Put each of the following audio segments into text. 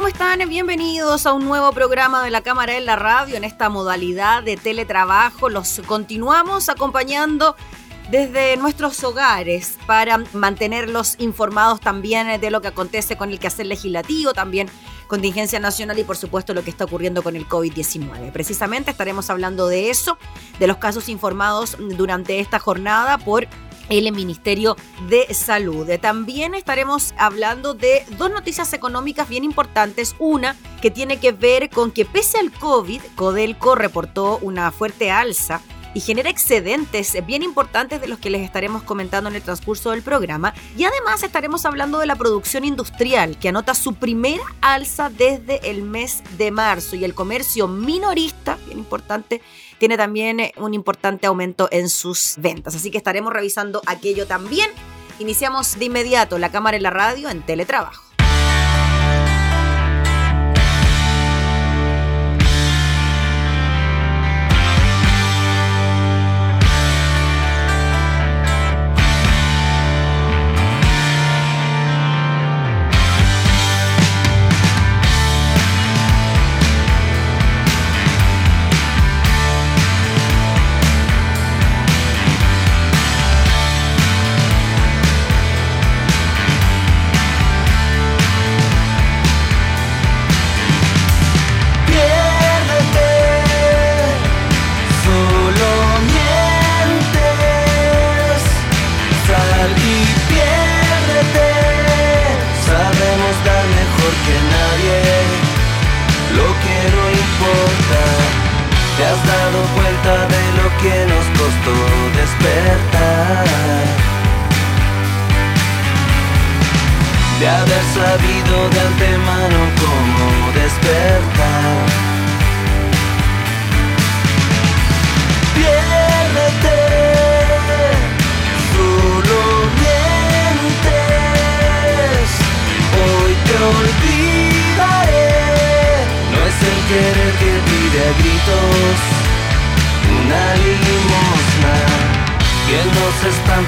¿Cómo están? Bienvenidos a un nuevo programa de la Cámara en la Radio en esta modalidad de teletrabajo. Los continuamos acompañando desde nuestros hogares para mantenerlos informados también de lo que acontece con el quehacer legislativo, también contingencia nacional y por supuesto lo que está ocurriendo con el COVID-19. Precisamente estaremos hablando de eso, de los casos informados durante esta jornada por el Ministerio de Salud. También estaremos hablando de dos noticias económicas bien importantes. Una que tiene que ver con que pese al COVID, Codelco reportó una fuerte alza y genera excedentes bien importantes de los que les estaremos comentando en el transcurso del programa. Y además estaremos hablando de la producción industrial, que anota su primera alza desde el mes de marzo y el comercio minorista, bien importante, tiene también eh, un importante aumento en sus ventas. Así que estaremos revisando aquello también. Iniciamos de inmediato la cámara y la radio en teletrabajo.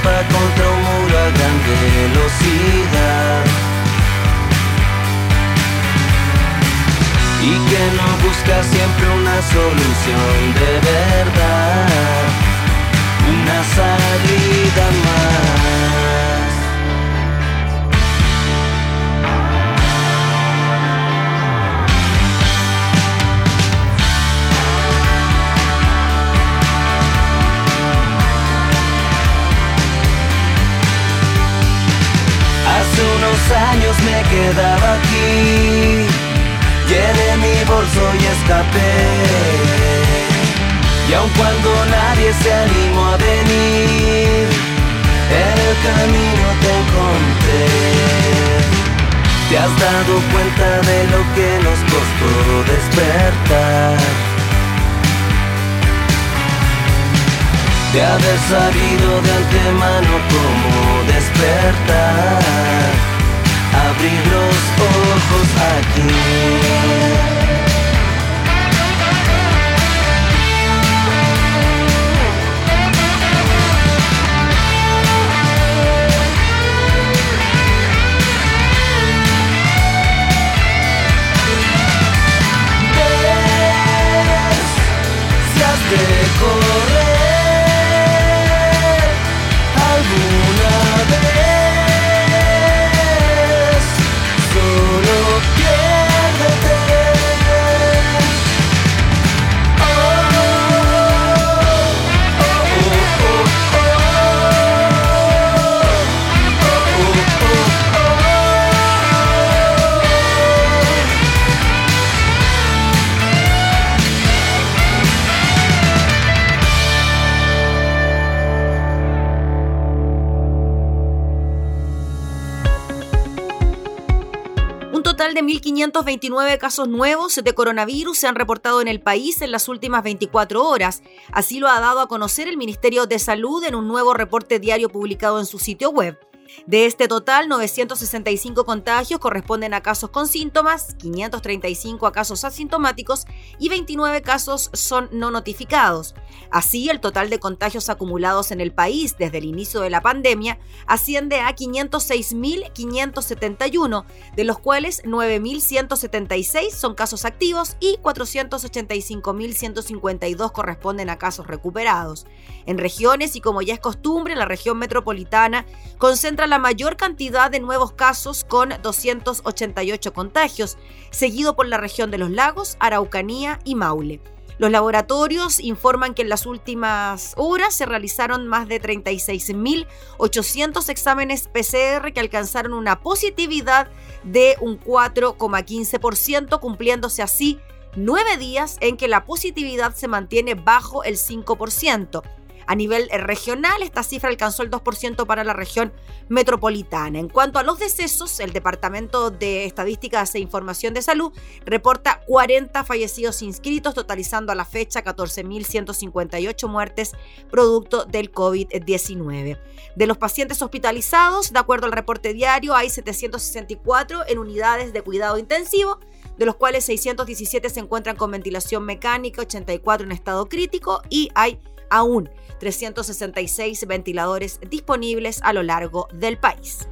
choca contra un muro a gran velocidad. Y que no busca siempre una solución de verdad. Y aun cuando nadie se animó a venir, en el camino te encontré. ¿Te has dado cuenta de lo que nos costó despertar? De haber sabido de antemano cómo despertar, abrir los ojos aquí. De 1.529 casos nuevos de coronavirus se han reportado en el país en las últimas 24 horas. Así lo ha dado a conocer el Ministerio de Salud en un nuevo reporte diario publicado en su sitio web. De este total, 965 contagios corresponden a casos con síntomas, 535 a casos asintomáticos y 29 casos son no notificados. Así, el total de contagios acumulados en el país desde el inicio de la pandemia asciende a 506.571, de los cuales 9.176 son casos activos y 485.152 corresponden a casos recuperados. En regiones y como ya es costumbre, la región metropolitana concentra la mayor cantidad de nuevos casos con 288 contagios, seguido por la región de los lagos, Araucanía y Maule. Los laboratorios informan que en las últimas horas se realizaron más de 36.800 exámenes PCR que alcanzaron una positividad de un 4,15%, cumpliéndose así nueve días en que la positividad se mantiene bajo el 5%. A nivel regional, esta cifra alcanzó el 2% para la región metropolitana. En cuanto a los decesos, el Departamento de Estadísticas e Información de Salud reporta 40 fallecidos inscritos, totalizando a la fecha 14.158 muertes producto del COVID-19. De los pacientes hospitalizados, de acuerdo al reporte diario, hay 764 en unidades de cuidado intensivo, de los cuales 617 se encuentran con ventilación mecánica, 84 en estado crítico y hay aún 366 ventiladores disponibles a lo largo del país.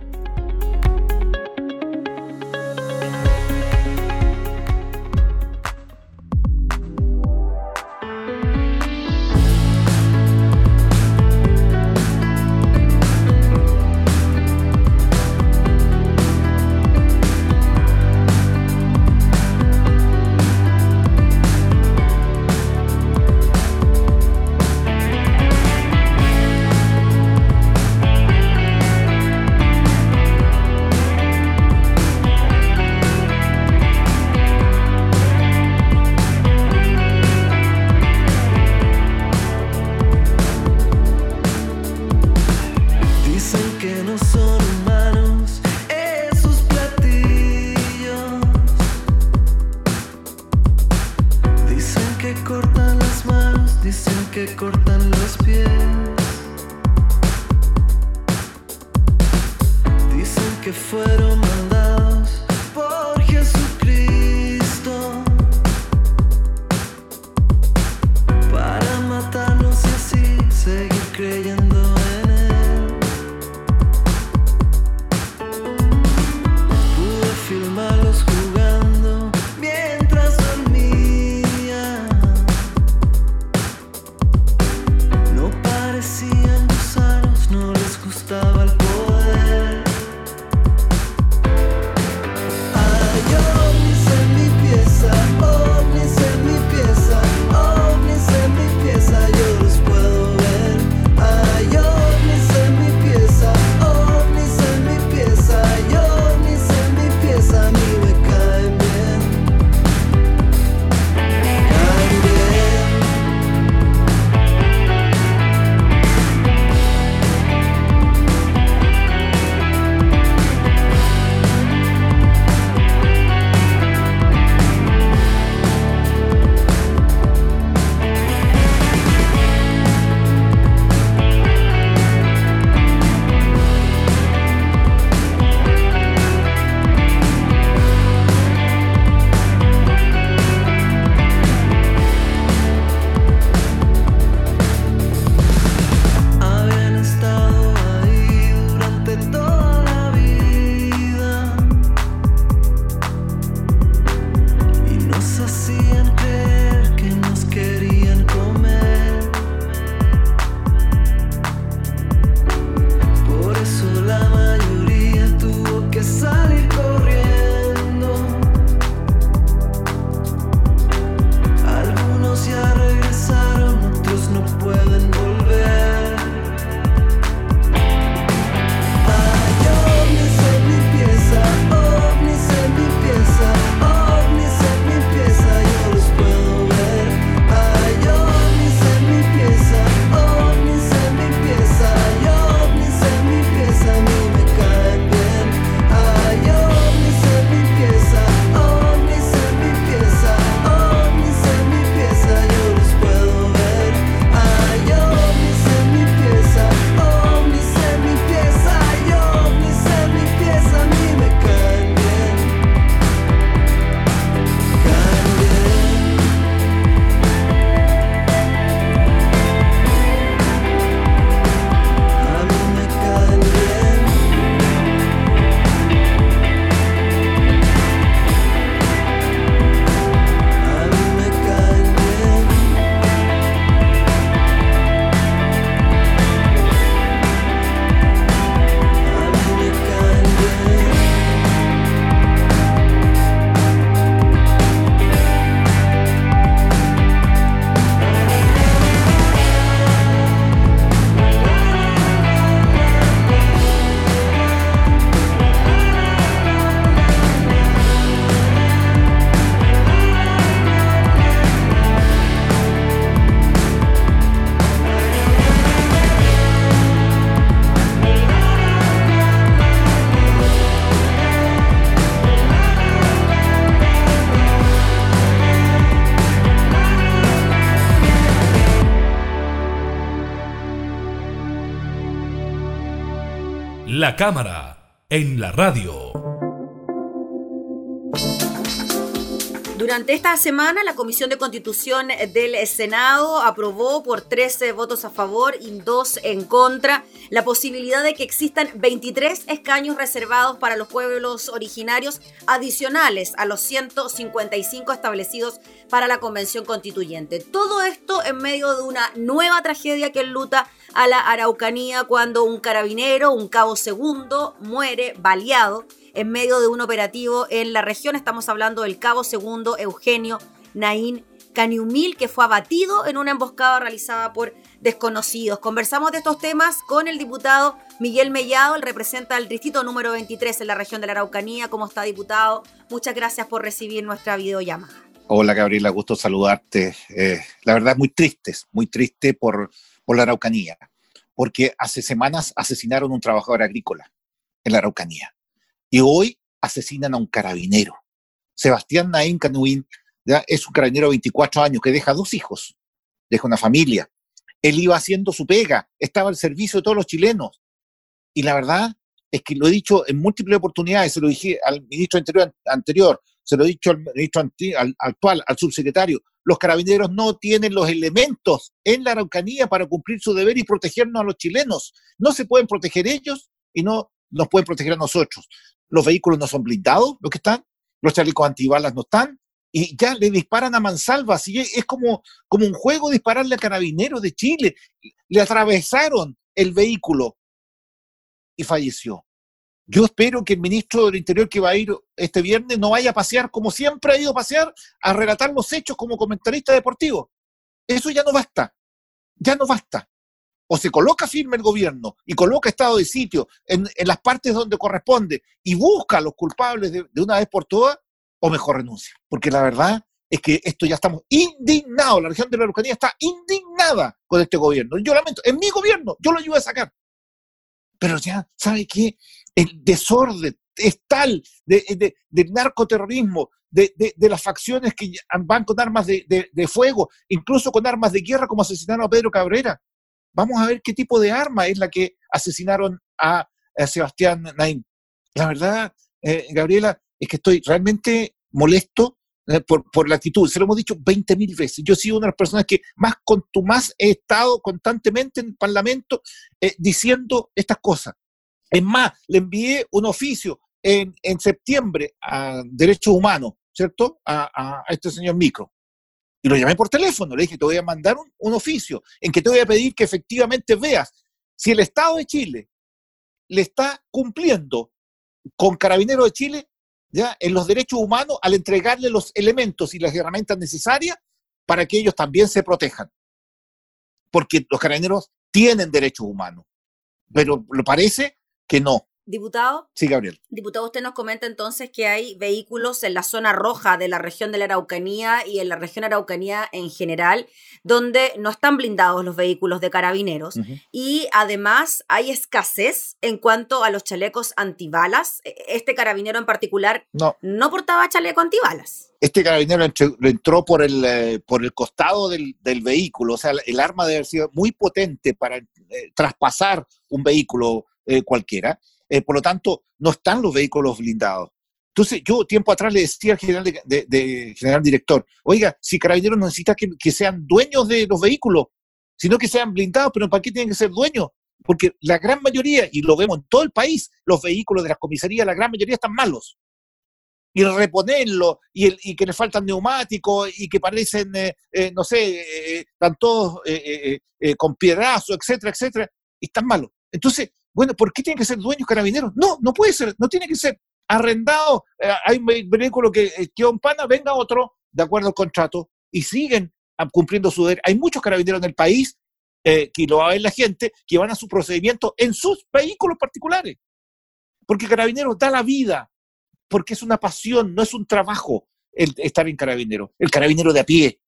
La cámara, en la radio. Durante esta semana, la Comisión de Constitución del Senado aprobó por 13 votos a favor y 2 en contra la posibilidad de que existan 23 escaños reservados para los pueblos originarios adicionales a los 155 establecidos para la Convención Constituyente. Todo esto en medio de una nueva tragedia que enluta a la Araucanía cuando un carabinero, un cabo segundo, muere baleado en medio de un operativo en la región. Estamos hablando del cabo segundo Eugenio Naín Caniumil, que fue abatido en una emboscada realizada por desconocidos. Conversamos de estos temas con el diputado Miguel Mellado, el representa el distrito número 23 en la región de la Araucanía. ¿Cómo está, diputado? Muchas gracias por recibir nuestra videollamada. Hola, Gabriela, gusto saludarte. Eh, la verdad, muy triste, muy triste por, por la Araucanía, porque hace semanas asesinaron a un trabajador agrícola en la Araucanía y hoy asesinan a un carabinero. Sebastián Naín Canuín ¿ya? es un carabinero de 24 años que deja dos hijos, deja una familia. Él iba haciendo su pega, estaba al servicio de todos los chilenos. Y la verdad es que lo he dicho en múltiples oportunidades, se lo dije al ministro anterior, anterior se lo he dicho al ministro actual, al subsecretario, los carabineros no tienen los elementos en la Araucanía para cumplir su deber y protegernos a los chilenos. No se pueden proteger ellos y no nos pueden proteger a nosotros los vehículos no son blindados, los que están, los chalecos antibalas no están, y ya le disparan a mansalva, así es como, como un juego dispararle a carabineros de Chile. Le atravesaron el vehículo y falleció. Yo espero que el ministro del Interior que va a ir este viernes no vaya a pasear como siempre ha ido a pasear, a relatar los hechos como comentarista deportivo. Eso ya no basta. Ya no basta o se coloca firme el gobierno y coloca estado de sitio en, las partes donde corresponde y busca a los culpables de, una vez por todas, o mejor renuncia. Porque la verdad es que esto ya estamos indignados, la región de la Araucanía está indignada con este gobierno. Yo lamento, en mi gobierno, yo lo ayudo a sacar. Pero ya, ¿sabe qué? El desorden es tal de, del narcoterrorismo, de, las facciones que van con armas de, fuego, incluso con armas de guerra, como asesinaron a Pedro Cabrera. Vamos a ver qué tipo de arma es la que asesinaron a, Sebastián Naim. La verdad, eh, Gabriela, es que estoy realmente molesto eh, por, la actitud. Se lo hemos dicho 20 mil veces. Yo he sido una de las personas que más más he estado constantemente en el Parlamento eh, diciendo estas cosas. Es más, le envié un oficio en, septiembre a Derechos Humanos, ¿cierto? A, este señor Micro. Y lo llamé por teléfono, le dije, te voy a mandar un, oficio en que te voy a pedir que efectivamente veas si el Estado de Chile le está cumpliendo con Carabineros de Chile ya en los derechos humanos al entregarle los elementos y las herramientas necesarias para que ellos también se protejan. Porque los carabineros tienen derechos humanos, pero lo parece que no. Diputado. Sí, Gabriel. Diputado, usted nos comenta entonces que hay vehículos en la zona roja de la región de la Araucanía y en la región Araucanía en general, donde no están blindados los vehículos de carabineros. Y además hay escasez en cuanto a los chalecos antibalas. E, este carabinero en particular no, no portaba chaleco antibalas. Este carabinero entró por el, eh, por el costado del, vehículo, o sea, el arma debe haber sido muy potente para eh, traspasar un vehículo eh, cualquiera eh, por lo tanto, no están los vehículos blindados. Entonces, yo tiempo atrás le decía al general, de, general director, oiga, si Carabineros necesita que, que, sean dueños de los vehículos, sino que sean blindados, pero ¿para qué tienen que ser dueños? Porque la gran mayoría, y lo vemos en todo el país, los vehículos de las comisarías, la gran mayoría están malos. Y reponerlo, y, que les faltan neumáticos, y que parecen, eh, no sé, están todos con piedrazo, etcétera, etcétera, y están malos. Entonces, bueno, ¿por qué tienen que ser dueños carabineros? No, no puede ser, no tiene que ser arrendado. Eh, hay un vehículo que eh, pana, venga otro, de acuerdo al contrato, y siguen cumpliendo su deber. Hay muchos carabineros en el país, eh, que lo va a ver la gente, que van a su procedimiento en sus vehículos particulares. Porque carabineros da la vida, porque es una pasión, no es un trabajo el estar en carabinero. El carabinero de a pie,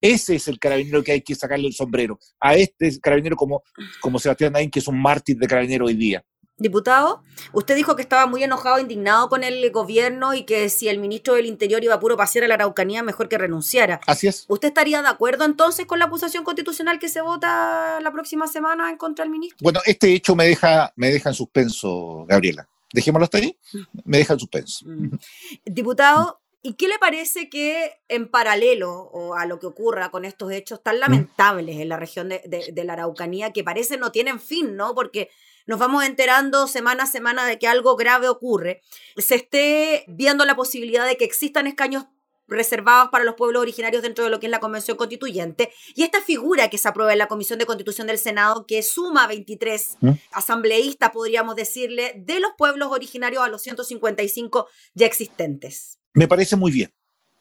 ese es el carabinero que hay que sacarle el sombrero. A este carabinero como, como Sebastián Naín, que es un mártir de carabinero hoy día. Diputado, usted dijo que estaba muy enojado, indignado con el gobierno y que si el ministro del Interior iba a puro pasear a la Araucanía, mejor que renunciara. Así es. ¿Usted estaría de acuerdo entonces con la acusación constitucional que se vota la próxima semana en contra del ministro? Bueno, este hecho me deja, me deja en suspenso, Gabriela. Dejémoslo hasta ahí. Me deja en suspenso. Mm. Diputado, ¿y qué le parece que en paralelo o a lo que ocurra con estos hechos tan lamentables en la región de, de la Araucanía, que parece no tienen fin, ¿no? Porque nos vamos enterando semana a semana de que algo grave ocurre, se esté viendo la posibilidad de que existan escaños reservados para los pueblos originarios dentro de lo que es la Convención Constituyente. Y esta figura que se aprueba en la Comisión de Constitución del Senado, que suma 23 ¿Mm? asambleístas, podríamos decirle, de los pueblos originarios a los 155 ya existentes. Me parece muy bien.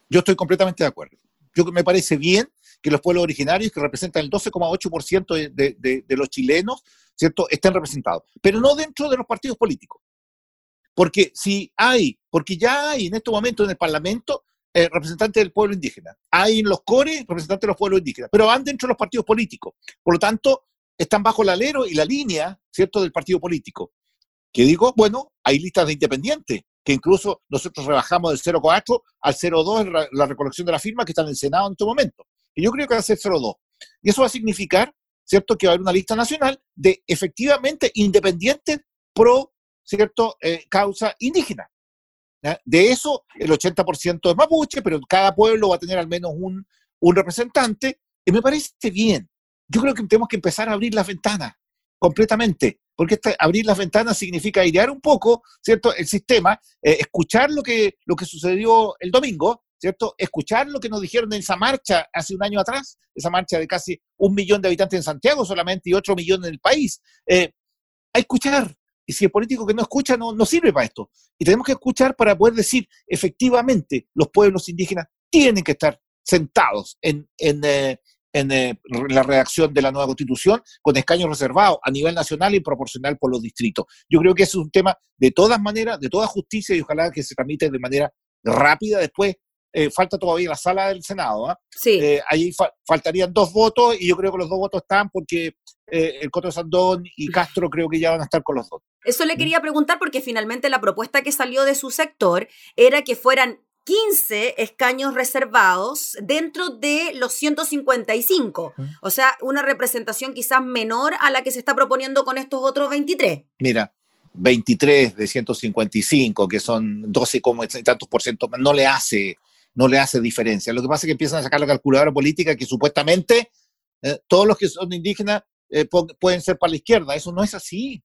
Yo estoy completamente de acuerdo. Yo me parece bien que los pueblos originarios, que representan el 12,8% de, de, los chilenos, ¿cierto?, estén representados, pero no dentro de los partidos políticos. Porque si hay, porque ya hay en este momento en el Parlamento eh, representantes del pueblo indígena, hay en los CORE representantes de los pueblos indígenas, pero van dentro de los partidos políticos. Por lo tanto, están bajo el alero y la línea, ¿cierto?, del partido político. Que digo, bueno, hay listas de independientes, que incluso nosotros rebajamos del 0,4 al 0,2 la recolección de la firma que está en el Senado en este momento. Y yo creo que va a ser 0,2. Y eso va a significar, ¿cierto?, que va a haber una lista nacional de efectivamente independientes pro, ¿cierto?, eh, causa indígena. De eso, el 80% es mapuche, pero cada pueblo va a tener al menos un, un representante. Y me parece bien. Yo creo que tenemos que empezar a abrir las ventanas completamente, porque abrir las ventanas significa airear un poco, ¿cierto?, el sistema, eh, escuchar lo que, lo que sucedió el domingo, ¿cierto? Escuchar lo que nos dijeron en esa marcha hace un año atrás, esa marcha de casi un millón de habitantes en Santiago solamente y otro millón en el país. Eh, a escuchar. Y si el político que no escucha no, no sirve para esto. Y tenemos que escuchar para poder decir, efectivamente, los pueblos indígenas tienen que estar sentados en, en, eh, en eh, la redacción de la nueva constitución con escaños reservados a nivel nacional y proporcional por los distritos. Yo creo que ese es un tema de todas maneras, de toda justicia y ojalá que se tramite de manera rápida después eh, falta todavía la sala del Senado. ¿ah? Sí. Eh, ahí faltarían dos votos y yo creo que los dos votos están porque eh, el Coto Sandón y Castro creo que ya van a estar con los dos. Eso le quería preguntar porque finalmente la propuesta que salió de su sector era que fueran 15 escaños reservados dentro de los 155. O sea, una representación quizás menor a la que se está proponiendo con estos otros 23. Mira, 23 de 155, que son 12 como tantos por ciento, no le hace no le hace diferencia. Lo que pasa es que empiezan a sacar la calculadora política que supuestamente eh, todos los que son indígenas eh, pueden ser para la izquierda. Eso no es así.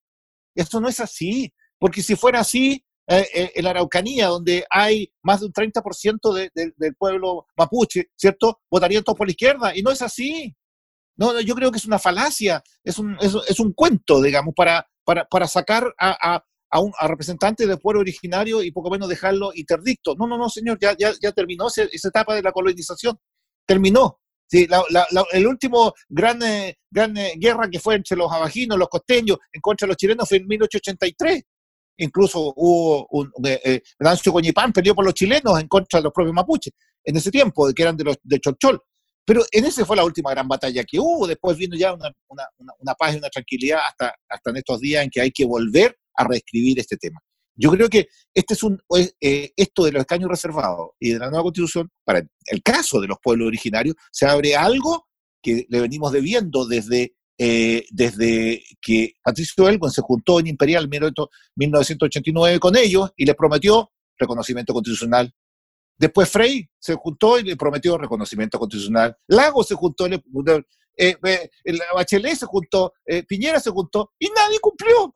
Eso no es así. Porque si fuera así, eh, en la Araucanía, donde hay más de un 30% de, del pueblo mapuche, ¿cierto? Votarían todos por la izquierda. Y no es así. No, yo creo que es una falacia, es un, es, un cuento, digamos, para, para, para sacar a, a, un, a representantes del pueblo originario y poco menos dejarlo interdicto. No, no, no, señor, ya, ya, ya terminó esa, etapa de la colonización. Terminó. Sí, la, la, el último gran, eh, gran eh, guerra que fue entre los abajinos, los costeños, en contra de los chilenos fue en 1883. Incluso hubo un, eh, eh Nancio Coñipán peleó por los chilenos en contra de los propios mapuches en ese tiempo, que eran de los de Chorchol. Pero en ese fue la última gran batalla que hubo. Después vino ya una, una, paz y una tranquilidad hasta, hasta en estos días en que hay que volver a reescribir este tema. Yo creo que este es un, eh, esto de los escaños reservados y de la nueva constitución, para el caso de los pueblos originarios, se abre algo que le venimos debiendo desde, eh, desde que Patricio Elgon se juntó en Imperial en 1989 con ellos y les prometió reconocimiento constitucional. Después Frey se juntó y le prometió reconocimiento constitucional. Lago se juntó, le, eh, Bachelet se juntó, Piñera se juntó y nadie cumplió.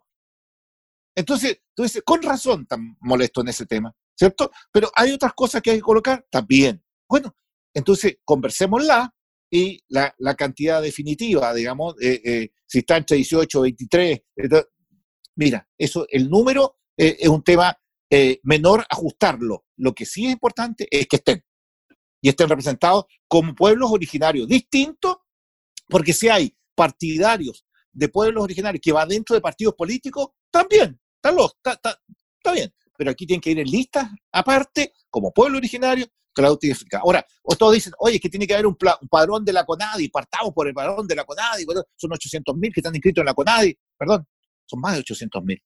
Entonces, tú con razón tan molesto en ese tema, ¿cierto? Pero hay otras cosas que hay que colocar también. Bueno, entonces conversémosla y la, la cantidad definitiva, digamos, eh, eh, si está entre 18 o 23, mira, eso, el número eh, es un tema menor ajustarlo. Lo que sí es importante es que estén y estén representados como pueblos originarios distintos, porque si hay partidarios de pueblos originarios que va dentro de partidos políticos, también está, está, está, bien, pero aquí tienen que ir en listas aparte, como pueblo originario, Ahora, o todos dicen, oye, que tiene que haber un, padrón de la CONADI, partamos por el padrón de la CONADI, son 800.000 que están inscritos en la CONADI, perdón, son más de 800.000.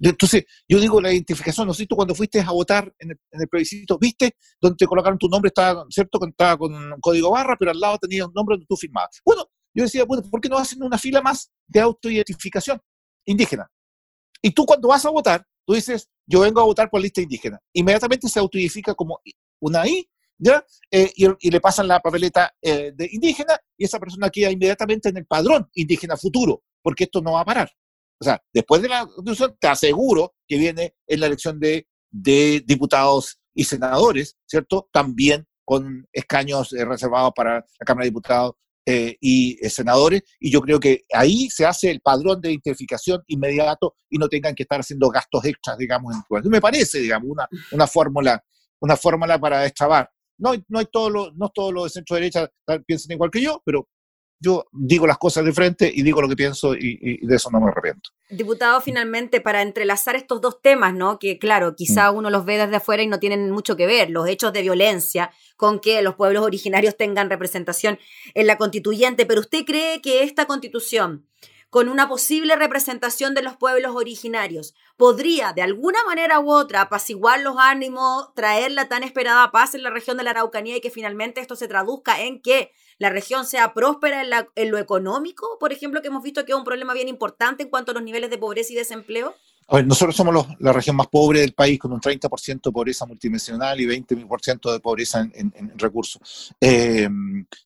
Entonces, yo digo la identificación, ¿no sé tú cuando fuiste a votar en el, plebiscito, viste donde te colocaron tu nombre, estaba, ¿cierto? Estaba con código barra, pero al lado tenía un nombre donde tú firmabas. Bueno, yo decía, bueno, ¿por qué no hacen una fila más de autoidentificación indígena? Y tú cuando vas a votar, tú dices, yo vengo a votar por lista indígena. Inmediatamente se autoidentifica como una I, ¿ya? Eh, y, le pasan la papeleta eh, de indígena y esa persona queda inmediatamente en el padrón indígena futuro, porque esto no va a parar. O sea, después de la constitución, te aseguro que viene en la elección de, diputados y senadores, ¿cierto? También con escaños eh, reservados para la Cámara de Diputados y senadores, y yo creo que ahí se hace el padrón de identificación inmediato y no tengan que estar haciendo gastos extras, digamos, en Me parece, digamos, una, una fórmula una fórmula para destrabar. No, no, hay todos los, no todos los de centro derecha piensan igual que yo, pero yo digo las cosas de frente y digo lo que pienso y, de eso no me arrepiento. Diputado, finalmente, para entrelazar estos dos temas, ¿no? Que claro, quizá mm. uno los ve desde afuera y no tienen mucho que ver, los hechos de violencia con que los pueblos originarios tengan representación en la constituyente, pero ¿usted cree que esta constitución con una posible representación de los pueblos originarios, podría de alguna manera u otra apaciguar los ánimos, traer la tan esperada paz en la región de la Araucanía y que finalmente esto se traduzca en que la región sea próspera en, lo económico, por ejemplo, que hemos visto que es un problema bien importante en cuanto a los niveles de pobreza y desempleo? A ver, nosotros somos la región más pobre del país, con un 30% de pobreza multidimensional y 20% de pobreza en, recursos. Eh,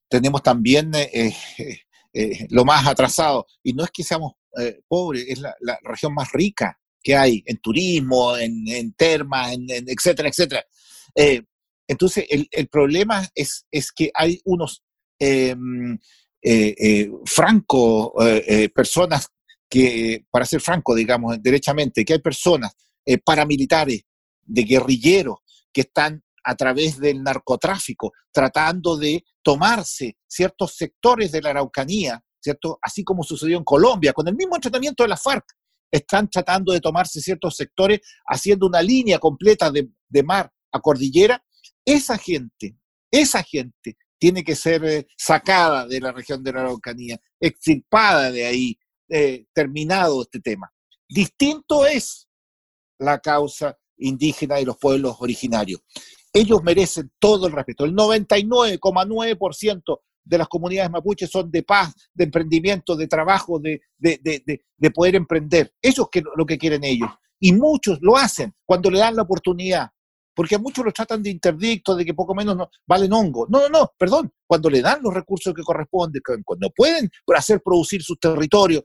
tenemos también eh, eh, lo más atrasado. Y no es que seamos eh, pobres, es la, región más rica que hay en turismo, en, termas, en, etcétera, etcétera. Eh, entonces, el, problema es, es, que hay unos em, francos, personas que, para ser franco, digamos, derechamente, que hay personas paramilitares, de guerrilleros, que están a través del narcotráfico, tratando de tomarse ciertos sectores de la Araucanía, ¿cierto? Así como sucedió en Colombia, con el mismo entrenamiento de la FARC, están tratando de tomarse ciertos sectores, haciendo una línea completa de, mar a cordillera. Esa gente, esa gente tiene que ser eh, sacada de la región de la Araucanía, extirpada de ahí, eh, terminado este tema. Distinto es la causa indígena y los pueblos originarios ellos merecen todo el respeto. El 99,9% de las comunidades mapuches son de paz, de emprendimiento, de trabajo, de, poder emprender. Eso es lo que quieren ellos. Y muchos lo hacen cuando le dan la oportunidad. Porque a muchos los tratan de interdictos, de que poco menos no, valen hongo. No, no, no, perdón. Cuando le dan los recursos que corresponden, cuando pueden hacer producir sus territorios.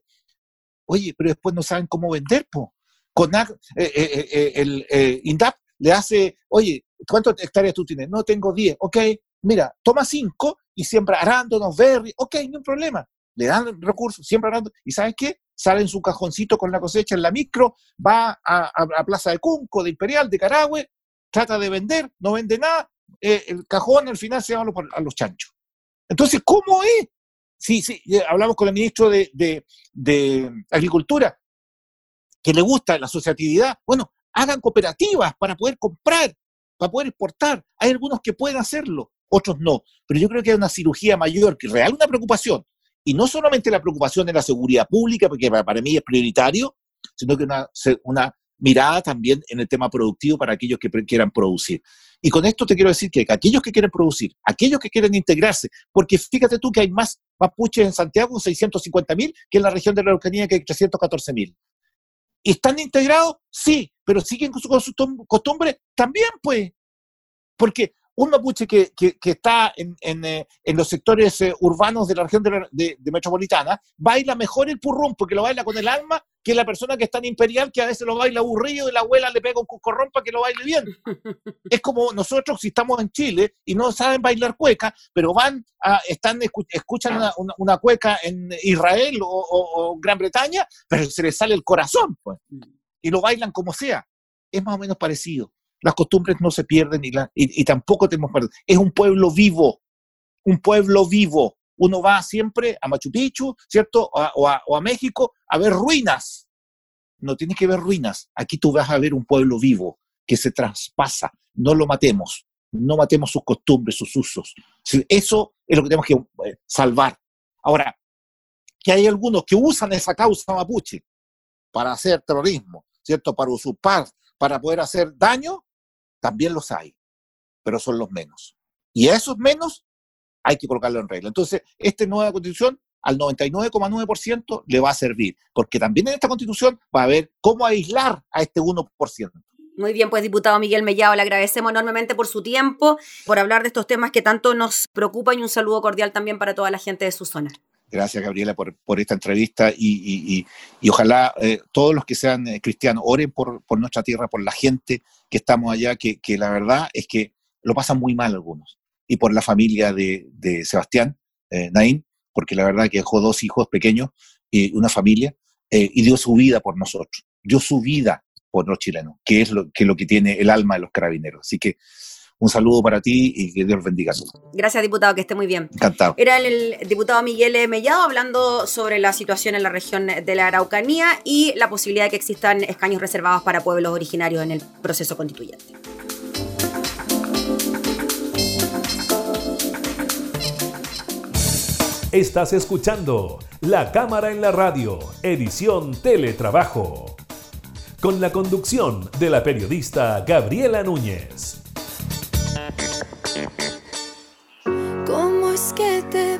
Oye, pero después no saben cómo vender, po. Con eh, eh, eh, el INDAP le hace, oye, ¿cuántas hectáreas tú tienes? No, tengo 10. Ok, mira, toma 5 y siembra arándanos, berry. Ok, no hay problema. Le dan recursos, siembra arándanos. ¿Y sabes qué? Sale en su cajoncito con la cosecha en la micro, va a, Plaza de Cunco, de Imperial, de Carahue, trata de vender, no vende nada, eh, el cajón al final se va a los, chanchos. Entonces, ¿cómo es? Sí, sí, hablamos con el ministro de, de Agricultura, que le gusta la asociatividad. Bueno, hagan cooperativas para poder comprar, para poder exportar. Hay algunos que pueden hacerlo, otros no. Pero yo creo que hay una cirugía mayor, que real una preocupación. Y no solamente la preocupación de la seguridad pública, porque para, mí es prioritario, sino que una, mirada también en el tema productivo para aquellos que quieran producir. Y con esto te quiero decir que aquellos que quieren producir, aquellos que quieren integrarse, porque fíjate tú que hay más mapuches en Santiago, 650 mil, que en la región de la Araucanía, que hay 314 mil. ¿Y están integrados? Sí, pero siguen con su, costumbre también, pues. Porque un mapuche que, está en, eh, los sectores eh, urbanos de la región de, metropolitana baila mejor el purrún porque lo baila con el alma que la persona que está en imperial que a veces lo baila aburrido y la abuela le pega un cucorrón para que lo baile bien. es como nosotros si estamos en Chile y no saben bailar cueca, pero van a, están escuchan una, cueca en Israel o, Gran Bretaña, pero se les sale el corazón, pues. Mm. Y lo bailan como sea. Es más o menos parecido. Las costumbres no se pierden y, y, tampoco tenemos Es un pueblo vivo, un pueblo vivo uno va siempre a Machu Picchu, ¿cierto? O a, México a ver ruinas. No tienes que ver ruinas. Aquí tú vas a ver un pueblo vivo que se traspasa. No lo matemos. No matemos sus costumbres, sus usos. Eso es lo que tenemos que eh, salvar. Ahora, que hay algunos que usan esa causa mapuche para hacer terrorismo, ¿cierto? Para usurpar, para poder hacer daño, también los hay, pero son los menos. Y a esos menos hay que colocarlo en regla. Entonces, esta nueva constitución al 99,9% le va a servir, porque también en esta constitución va a ver cómo aislar a este 1%. Muy bien, pues diputado Miguel Mellado, le agradecemos enormemente por su tiempo, por hablar de estos temas que tanto nos preocupan y un saludo cordial también para toda la gente de su zona. Gracias, Gabriela, por, esta entrevista y, ojalá eh, todos los que sean eh, cristianos oren por, nuestra tierra, por la gente que estamos allá, que, la verdad es que lo pasan muy mal algunos. Y por la familia de, Sebastián eh, Naín, porque la verdad que dejó dos hijos pequeños y una familia, y dio su vida por nosotros, dio su vida por los chilenos, que es lo que, lo que tiene el alma de los carabineros. Así que un saludo para ti y que Dios bendiga. Gracias, diputado, que esté muy bien. Encantado. Era el, diputado Miguel Mellado hablando sobre la situación en la región de la Araucanía y la posibilidad de que existan escaños reservados para pueblos originarios en el proceso constituyente. Estás escuchando La Cámara en la Radio, edición Teletrabajo, con la conducción de la periodista Gabriela Núñez.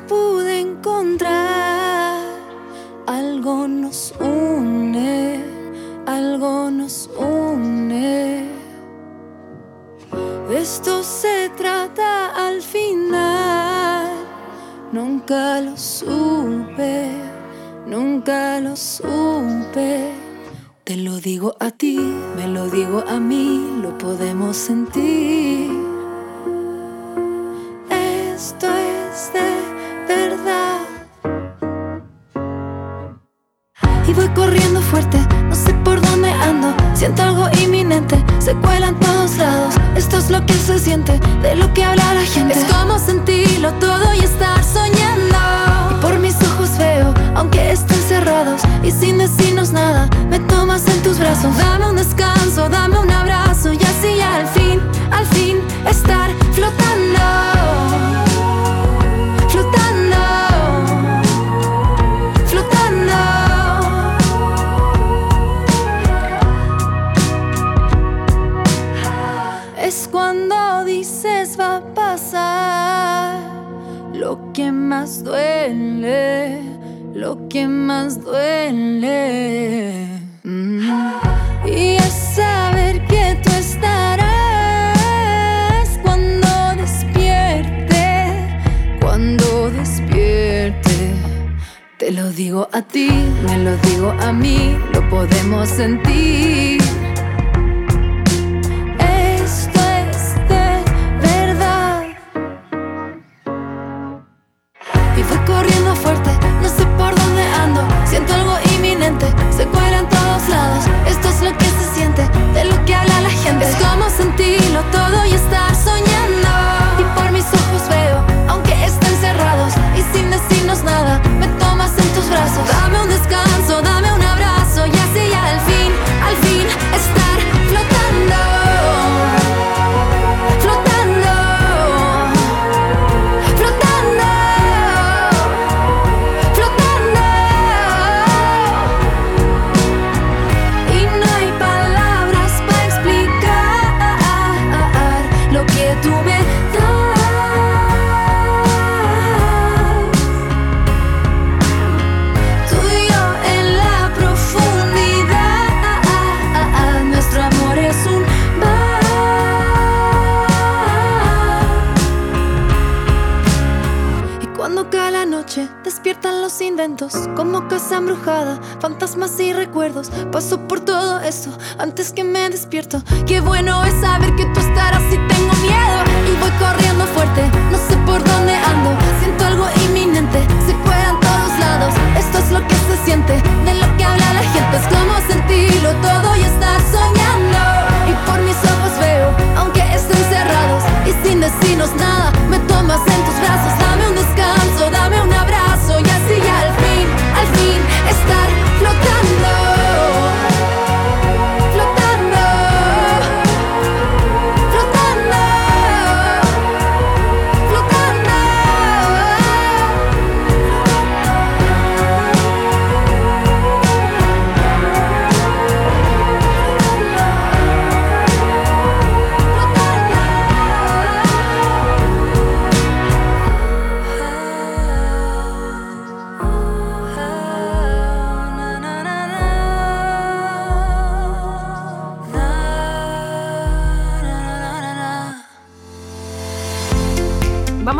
Pude encontrar? Algo nos une, algo nos une. Esto se trata al final. Nunca lo supe, nunca lo supe. Te lo digo a ti, me lo digo a mí, lo podemos sentir. Corriendo fuerte, no sé por dónde ando. Siento algo inminente, se cuela en todos lados. Esto es lo que se siente, de lo que habla la gente. Es como sentirlo todo y estar soñando. Y por mis ojos veo, aunque estén cerrados y sin decirnos nada, me tomas en tus brazos. Dame un descanso, dame un abrazo embrujada, fantasmas y recuerdos. Paso por todo eso antes que me despierto. Qué bueno es saber que tú estarás y tengo miedo. Y voy corriendo fuerte, no sé por dónde ando. Siento algo inminente, se cuelan todos lados. Esto es lo que se siente, de lo que habla la gente. Es como sentirlo todo y estar soñando. Y por mis ojos veo, aunque estén cerrados y sin decirnos nada, me tomas en tus brazos.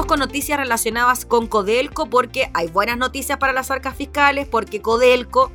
Con noticias relacionadas con Codelco porque hay buenas noticias para las arcas fiscales porque Codelco,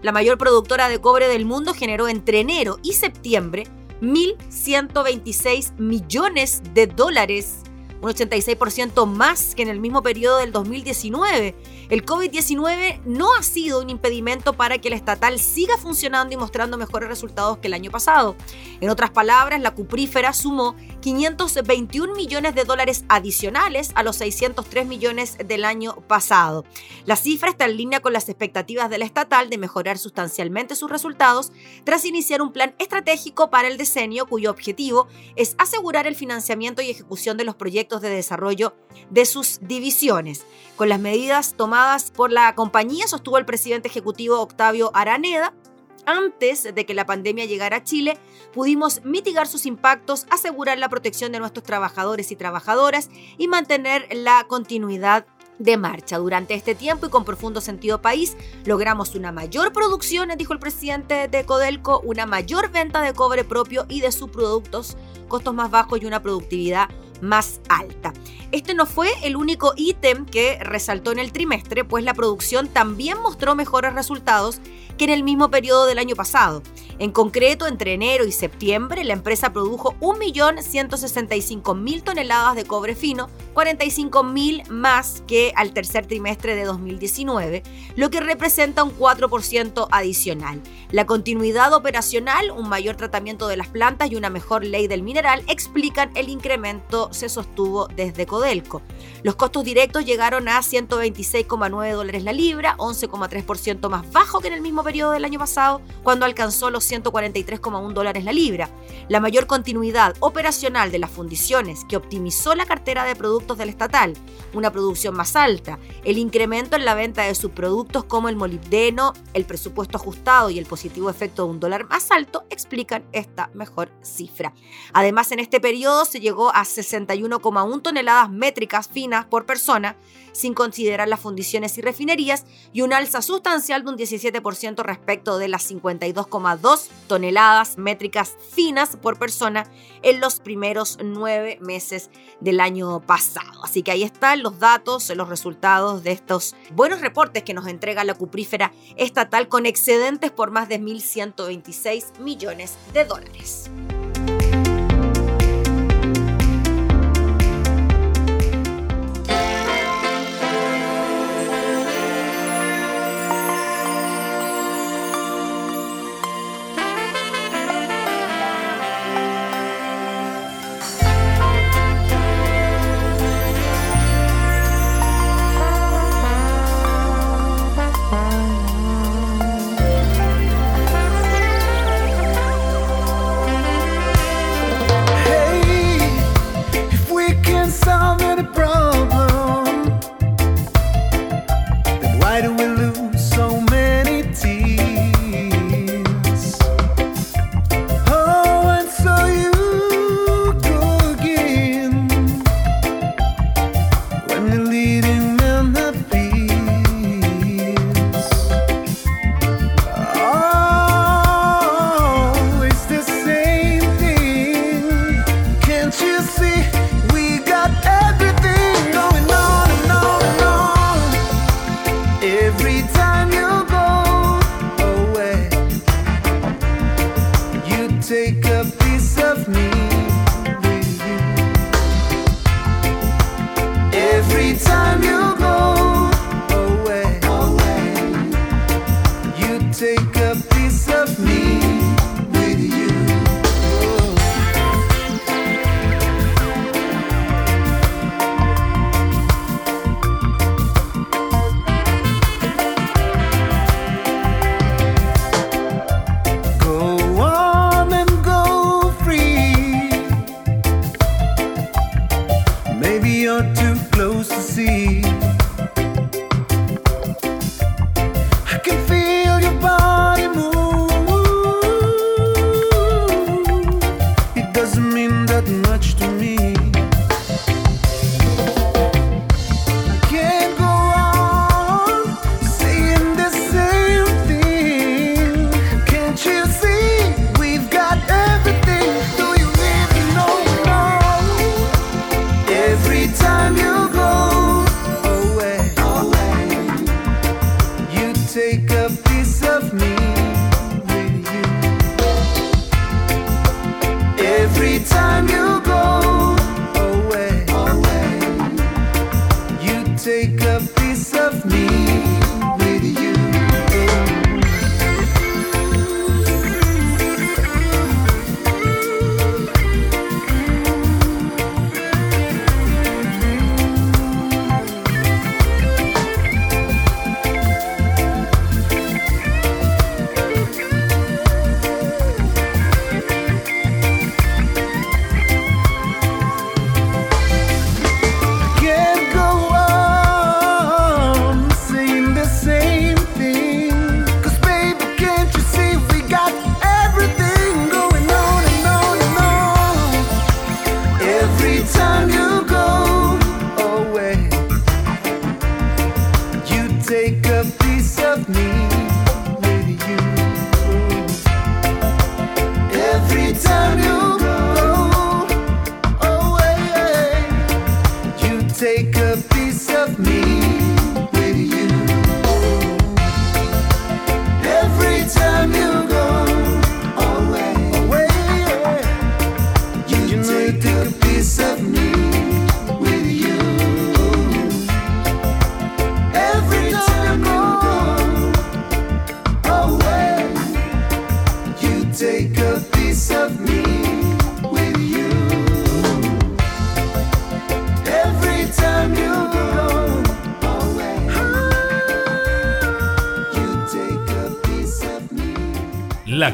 la mayor productora de cobre del mundo, generó entre enero y septiembre 1.126 millones de dólares un 86% más que en el mismo periodo del 2019. El COVID-19 no ha sido un impedimento para que el estatal siga funcionando y mostrando mejores resultados que el año pasado. En otras palabras, la cuprífera sumó 521 millones de dólares adicionales a los 603 millones del año pasado. La cifra está en línea con las expectativas del estatal de mejorar sustancialmente sus resultados tras iniciar un plan estratégico para el diseño cuyo objetivo es asegurar el financiamiento y ejecución de los proyectos de desarrollo de sus divisiones. Con las medidas tomadas por la compañía, sostuvo el presidente ejecutivo Octavio Araneda, antes de que la pandemia llegara a Chile, pudimos mitigar sus impactos, asegurar la protección de nuestros trabajadores y trabajadoras y mantener la continuidad de marcha. Durante este tiempo y con profundo sentido país, logramos una mayor producción, dijo el presidente de Codelco, una mayor venta de cobre propio y de sus productos, costos más bajos y una productividad más alta. Este no fue el único ítem que resaltó en el trimestre, pues la producción también mostró mejores resultados que en el mismo periodo del año pasado. En concreto, entre enero y septiembre, la empresa produjo 1.165.000 toneladas de cobre fino, 45.000 más que al tercer trimestre de 2019, lo que representa un 4% adicional. La continuidad operacional, un mayor tratamiento de las plantas y una mejor ley del mineral explican el incremento se sostuvo desde Codelco. Los costos directos llegaron a 126,9 dólares la libra, 11,3% más bajo que en el mismo periodo del año pasado, cuando alcanzó los 143,1 dólares la libra. La mayor continuidad operacional de las fundiciones, que optimizó la cartera de productos del estatal, una producción más alta, el incremento en la venta de subproductos como el molibdeno, el presupuesto ajustado y el positivo efecto de un dólar más alto, explican esta mejor cifra. Además, en este periodo se llegó a 61,1 toneladas métricas finas por persona, sin considerar las fundiciones y refinerías, y un alza sustancial de un 17% respecto de las 52,2 toneladas métricas finas por persona en los primeros nueve meses del año pasado. Así que ahí están los datos, los resultados de estos buenos reportes que nos entrega la cuprífera estatal con excedentes por más de 1.126 millones de dólares.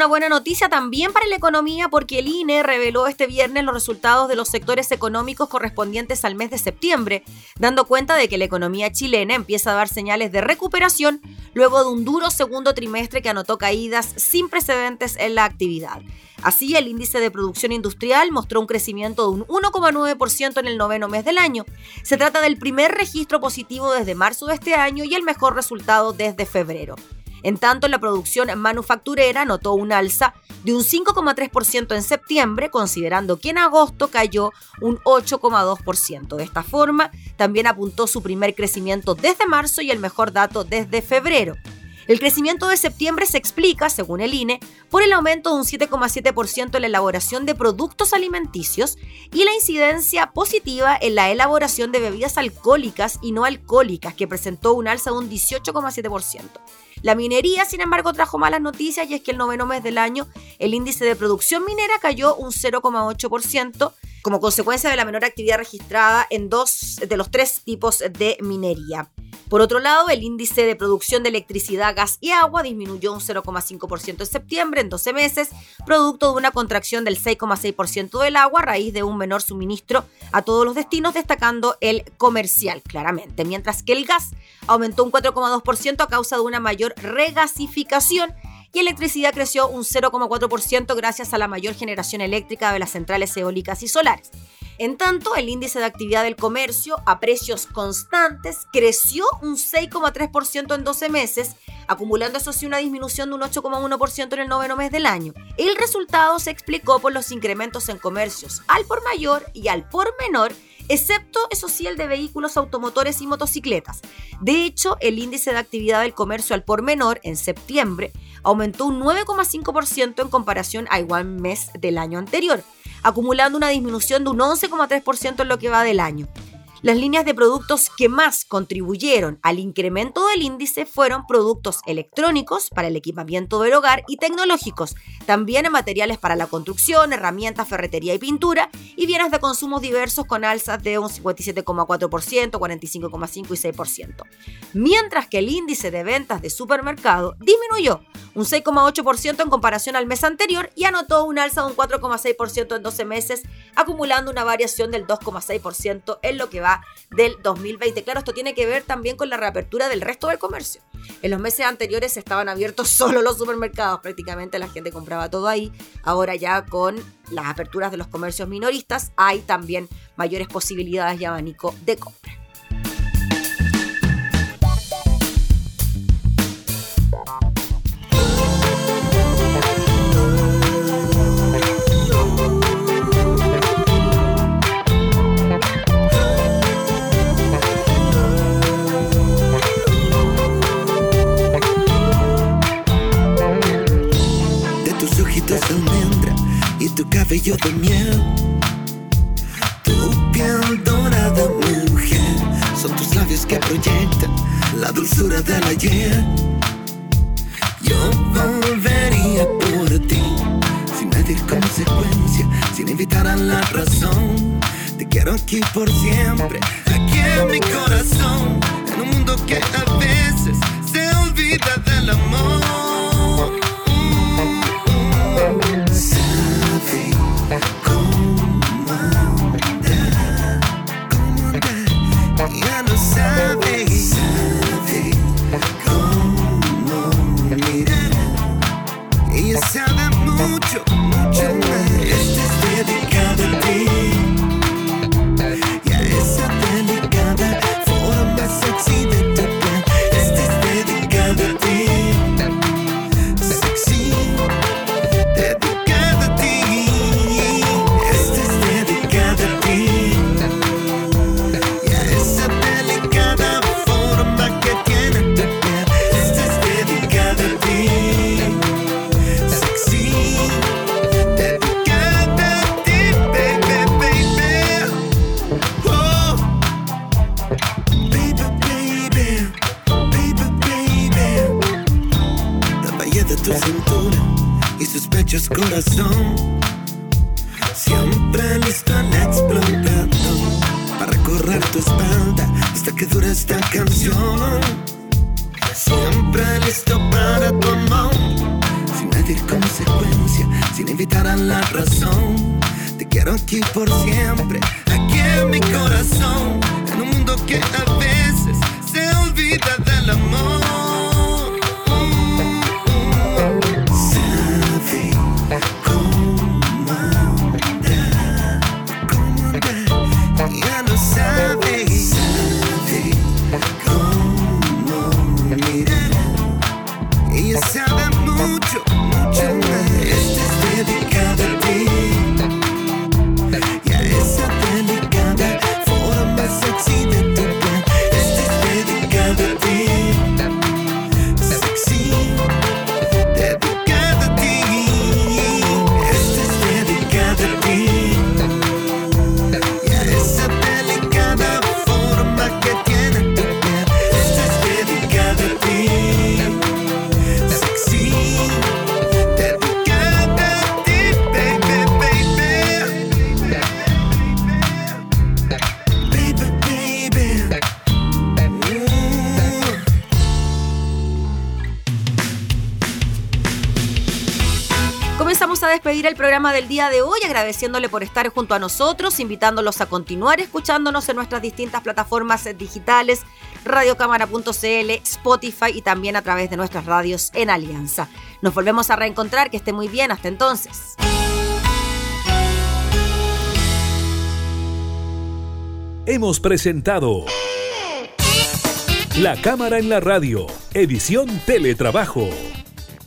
Una buena noticia también para la economía porque el INE reveló este viernes los resultados de los sectores económicos correspondientes al mes de septiembre, dando cuenta de que la economía chilena empieza a dar señales de recuperación luego de un duro segundo trimestre que anotó caídas sin precedentes en la actividad. Así, el índice de producción industrial mostró un crecimiento de un 1,9% en el noveno mes del año. Se trata del primer registro positivo desde marzo de este año y el mejor resultado desde febrero. En tanto, la producción manufacturera notó un alza de un 5,3% en septiembre, considerando que en agosto cayó un 8,2%. De esta forma, también apuntó su primer crecimiento desde marzo y el mejor dato desde febrero. El crecimiento de septiembre se explica, según el INE, por el aumento de un 7,7% en la elaboración de productos alimenticios y la incidencia positiva en la elaboración de bebidas alcohólicas y no alcohólicas, que presentó un alza de un 18,7%. La minería, sin embargo, trajo malas noticias y es que el noveno mes del año el índice de producción minera cayó un 0,8% como consecuencia de la menor actividad registrada en dos de los tres tipos de minería. Por otro lado, el índice de producción de electricidad, gas y agua disminuyó un 0,5% en septiembre, en 12 meses, producto de una contracción del 6,6% del agua a raíz de un menor suministro a todos los destinos, destacando el comercial, claramente, mientras que el gas aumentó un 4,2% a causa de una mayor regasificación y electricidad creció un 0,4% gracias a la mayor generación eléctrica de las centrales eólicas y solares. En tanto, el índice de actividad del comercio a precios constantes creció un 6,3% en 12 meses, acumulando eso sí una disminución de un 8,1% en el noveno mes del año. El resultado se explicó por los incrementos en comercios al por mayor y al por menor excepto, eso sí, el de vehículos automotores y motocicletas. De hecho, el índice de actividad del comercio al por menor en septiembre aumentó un 9,5% en comparación a igual mes del año anterior, acumulando una disminución de un 11,3% en lo que va del año. Las líneas de productos que más contribuyeron al incremento del índice fueron productos electrónicos para el equipamiento del hogar y tecnológicos, también en materiales para la construcción, herramientas, ferretería y pintura, y bienes de consumo diversos con alzas de un 57,4%, 45,5% y 6%. Mientras que el índice de ventas de supermercado disminuyó un 6,8% en comparación al mes anterior y anotó un alza de un 4,6% en 12 meses, acumulando una variación del 2,6% en lo que va del 2020. Claro, esto tiene que ver también con la reapertura del resto del comercio. En los meses anteriores estaban abiertos solo los supermercados, prácticamente la gente compraba todo ahí. Ahora ya con las aperturas de los comercios minoristas hay también mayores posibilidades y abanico de compra. Tu cabello de miel, tu piel dorada, mujer, son tus labios que proyectan la dulzura del ayer. Yo volvería por ti, sin medir consecuencia, sin invitar a la razón. Te quiero aquí por siempre, aquí en mi corazón, en un mundo que a veces se olvida del amor. El programa del día de hoy agradeciéndole por estar junto a nosotros, invitándolos a continuar escuchándonos en nuestras distintas plataformas digitales, radiocámara.cl, Spotify y también a través de nuestras radios en Alianza. Nos volvemos a reencontrar, que esté muy bien, hasta entonces. Hemos presentado La Cámara en la Radio, edición Teletrabajo